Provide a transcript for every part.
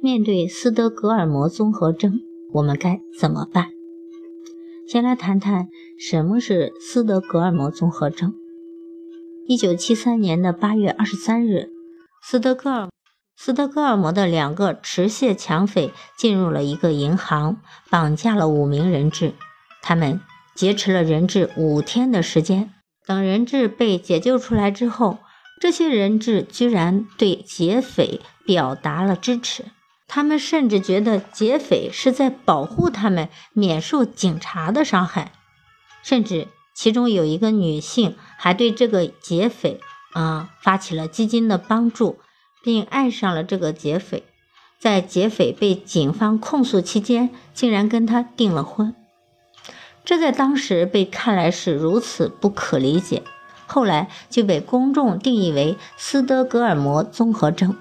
面对斯德哥尔摩综合征，我们该怎么办？先来谈谈什么是斯德哥尔摩综合征。一九七三年的八月二十三日，斯德哥尔斯德哥尔摩的两个持械抢匪进入了一个银行，绑架了五名人质。他们劫持了人质五天的时间。等人质被解救出来之后，这些人质居然对劫匪表达了支持。他们甚至觉得劫匪是在保护他们免受警察的伤害。甚至其中有一个女性还对这个劫匪啊发起了基金的帮助，并爱上了这个劫匪。在劫匪被警方控诉期间，竟然跟他订了婚。这在当时被看来是如此不可理解，后来就被公众定义为斯德哥尔摩综合征。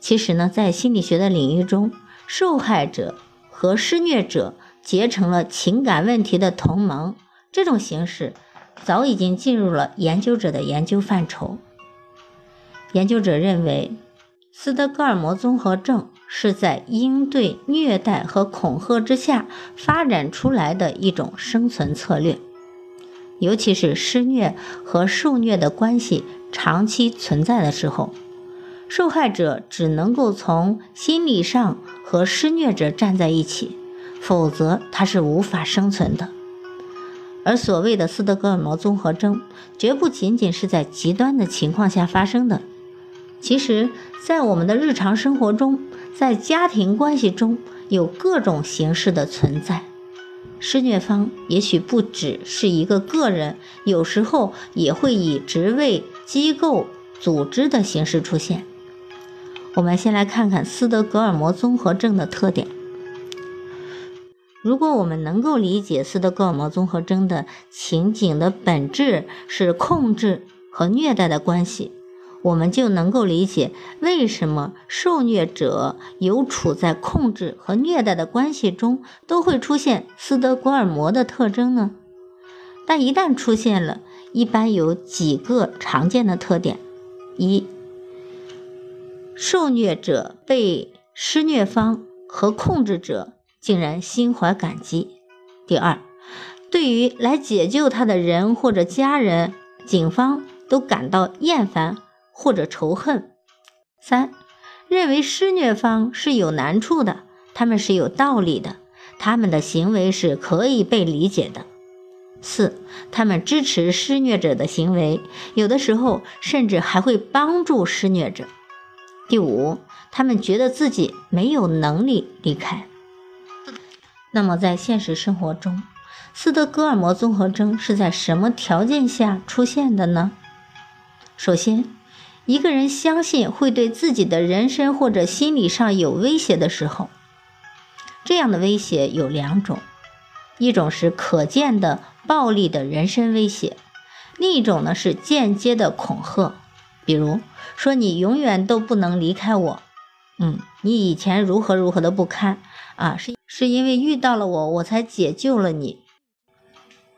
其实呢，在心理学的领域中，受害者和施虐者结成了情感问题的同盟，这种形式早已经进入了研究者的研究范畴。研究者认为，斯德哥尔摩综合症。是在应对虐待和恐吓之下发展出来的一种生存策略，尤其是施虐和受虐的关系长期存在的时候，受害者只能够从心理上和施虐者站在一起，否则他是无法生存的。而所谓的斯德哥尔摩综合征，绝不仅仅是在极端的情况下发生的，其实，在我们的日常生活中。在家庭关系中有各种形式的存在，施虐方也许不只是一个个人，有时候也会以职位、机构、组织的形式出现。我们先来看看斯德哥尔摩综合症的特点。如果我们能够理解斯德哥尔摩综合征的情景的本质是控制和虐待的关系。我们就能够理解为什么受虐者有处在控制和虐待的关系中都会出现斯德哥尔摩的特征呢？但一旦出现了，一般有几个常见的特点：一、受虐者被施虐方和控制者竟然心怀感激；第二，对于来解救他的人或者家人，警方都感到厌烦。或者仇恨，三认为施虐方是有难处的，他们是有道理的，他们的行为是可以被理解的。四，他们支持施虐者的行为，有的时候甚至还会帮助施虐者。第五，他们觉得自己没有能力离开。那么在现实生活中，斯德哥尔摩综合征是在什么条件下出现的呢？首先。一个人相信会对自己的人身或者心理上有威胁的时候，这样的威胁有两种：一种是可见的暴力的人身威胁，另一种呢是间接的恐吓，比如说你永远都不能离开我，嗯，你以前如何如何的不堪啊，是是因为遇到了我，我才解救了你。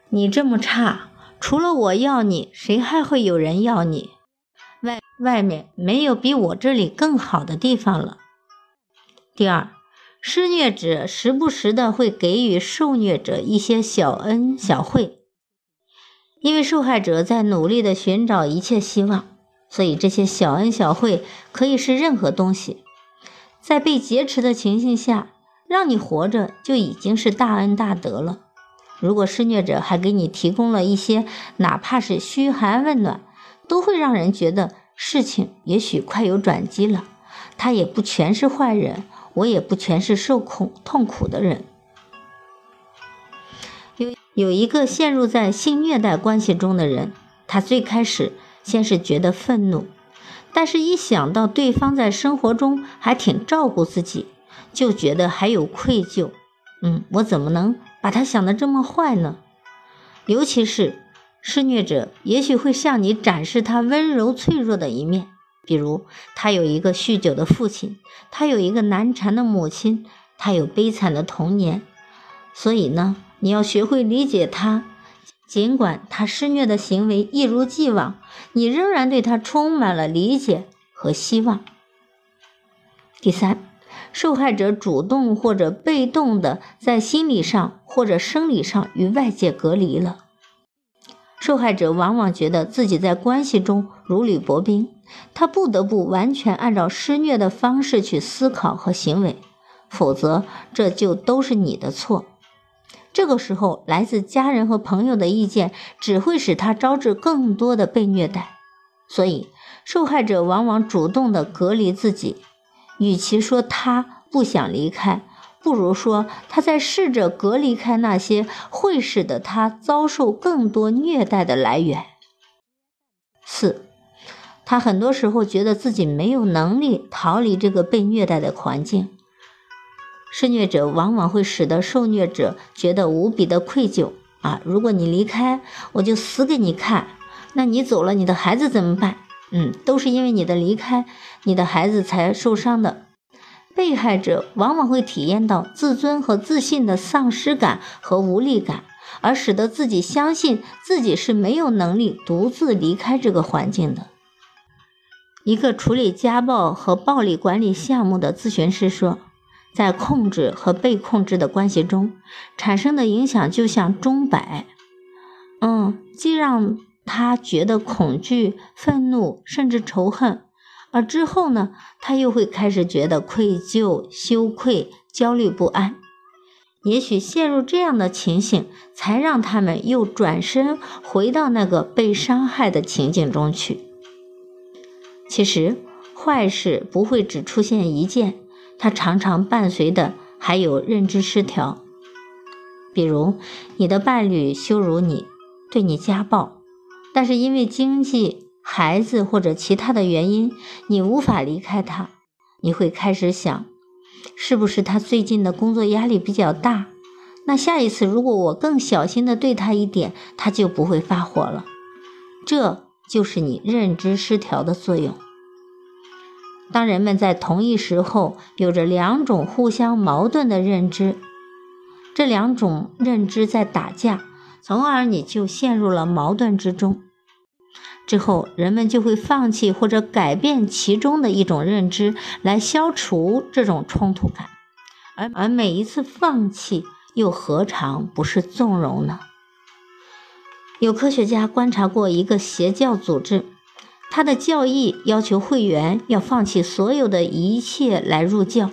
你这么差，除了我要你，谁还会有人要你？外外面没有比我这里更好的地方了。第二，施虐者时不时的会给予受虐者一些小恩小惠，因为受害者在努力的寻找一切希望，所以这些小恩小惠可以是任何东西。在被劫持的情形下，让你活着就已经是大恩大德了。如果施虐者还给你提供了一些哪怕是嘘寒问暖，都会让人觉得事情也许快有转机了。他也不全是坏人，我也不全是受苦痛苦的人。有有一个陷入在性虐待关系中的人，他最开始先是觉得愤怒，但是，一想到对方在生活中还挺照顾自己，就觉得还有愧疚。嗯，我怎么能把他想得这么坏呢？尤其是施虐者，也许会向你展示他温柔脆弱的一面，比如他有一个酗酒的父亲，他有一个难缠的母亲，他有悲惨的童年。所以呢，你要学会理解他。尽管他施虐的行为一如既往，你仍然对他充满了理解和希望。第三，受害者主动或者被动的在心理上或者生理上与外界隔离了。受害者往往觉得自己在关系中如履薄冰，他不得不完全按照施虐的方式去思考和行为，否则这就都是你的错。这个时候，来自家人和朋友的意见只会使他招致更多的被虐待，所以受害者往往主动的隔离自己。与其说他不想离开，不如说他在试着隔离开那些会使得他遭受更多虐待的来源。四，他很多时候觉得自己没有能力逃离这个被虐待的环境。施虐者往往会使得受虐者觉得无比的愧疚啊！如果你离开，我就死给你看。那你走了，你的孩子怎么办？嗯，都是因为你的离开，你的孩子才受伤的。被害者往往会体验到自尊和自信的丧失感和无力感，而使得自己相信自己是没有能力独自离开这个环境的。一个处理家暴和暴力管理项目的咨询师说。在控制和被控制的关系中产生的影响就像钟摆，嗯，既让他觉得恐惧、愤怒，甚至仇恨，而之后呢，他又会开始觉得愧疚、羞愧、焦虑不安。也许陷入这样的情形，才让他们又转身回到那个被伤害的情景中去。其实，坏事不会只出现一件。它常常伴随的还有认知失调，比如你的伴侣羞辱你，对你家暴，但是因为经济、孩子或者其他的原因，你无法离开他。你会开始想，是不是他最近的工作压力比较大？那下一次如果我更小心的对他一点，他就不会发火了。这就是你认知失调的作用。当人们在同一时候有着两种互相矛盾的认知，这两种认知在打架，从而你就陷入了矛盾之中。之后，人们就会放弃或者改变其中的一种认知，来消除这种冲突感。而而每一次放弃，又何尝不是纵容呢？有科学家观察过一个邪教组织。他的教义要求会员要放弃所有的一切来入教。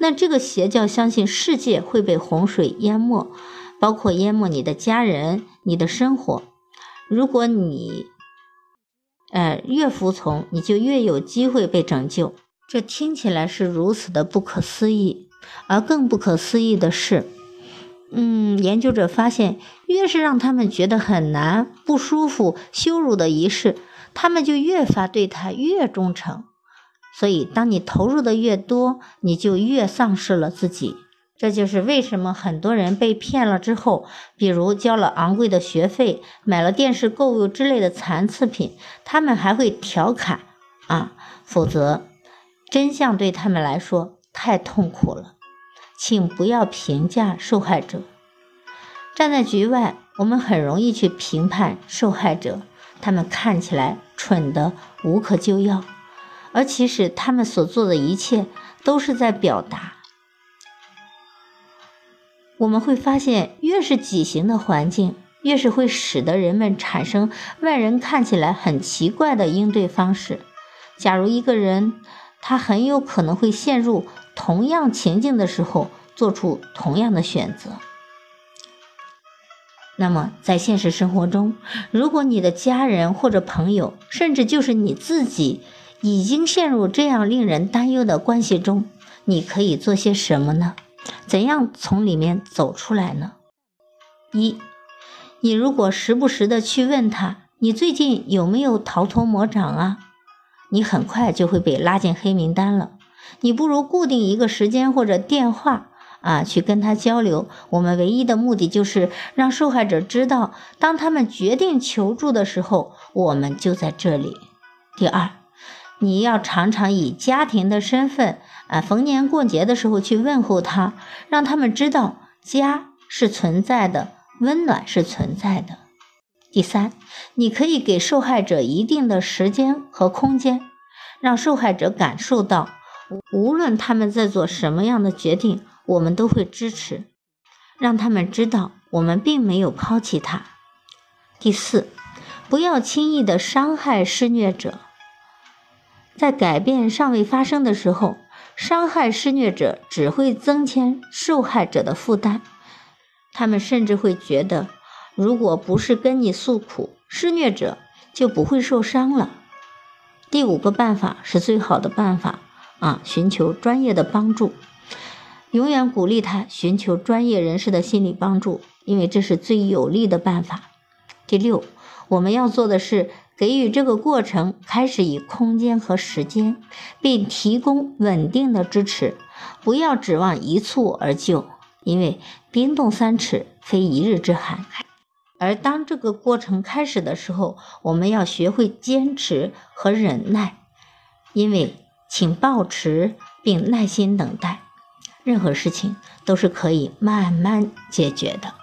那这个邪教相信世界会被洪水淹没，包括淹没你的家人、你的生活。如果你，呃，越服从，你就越有机会被拯救。这听起来是如此的不可思议，而更不可思议的是，嗯，研究者发现，越是让他们觉得很难、不舒服、羞辱的仪式。他们就越发对他越忠诚，所以当你投入的越多，你就越丧失了自己。这就是为什么很多人被骗了之后，比如交了昂贵的学费、买了电视购物之类的残次品，他们还会调侃啊，否则真相对他们来说太痛苦了。请不要评价受害者。站在局外，我们很容易去评判受害者。他们看起来蠢得无可救药，而其实他们所做的一切都是在表达。我们会发现，越是畸形的环境，越是会使得人们产生外人看起来很奇怪的应对方式。假如一个人，他很有可能会陷入同样情境的时候，做出同样的选择。那么，在现实生活中，如果你的家人或者朋友，甚至就是你自己，已经陷入这样令人担忧的关系中，你可以做些什么呢？怎样从里面走出来呢？一，你如果时不时的去问他，你最近有没有逃脱魔掌啊？你很快就会被拉进黑名单了。你不如固定一个时间或者电话啊，去跟他交流。我们唯一的目的就是让受害者知道，当他们决定求助的时候，我们就在这里。第二，你要常常以家庭的身份啊，逢年过节的时候去问候他，让他们知道家是存在的，温暖是存在的。第三，你可以给受害者一定的时间和空间，让受害者感受到。无论他们在做什么样的决定，我们都会支持，让他们知道我们并没有抛弃他。第四，不要轻易的伤害施虐者。在改变尚未发生的时候，伤害施虐者只会增添受害者的负担。他们甚至会觉得，如果不是跟你诉苦，施虐者就不会受伤了。第五个办法是最好的办法。啊，寻求专业的帮助，永远鼓励他寻求专业人士的心理帮助，因为这是最有利的办法。第六，我们要做的是给予这个过程开始以空间和时间，并提供稳定的支持，不要指望一蹴而就，因为冰冻三尺非一日之寒。而当这个过程开始的时候，我们要学会坚持和忍耐，因为。请保持并耐心等待，任何事情都是可以慢慢解决的。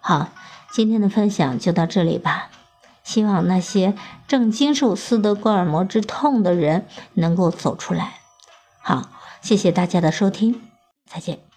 好，今天的分享就到这里吧。希望那些正经受斯德哥尔摩之痛的人能够走出来。好，谢谢大家的收听，再见。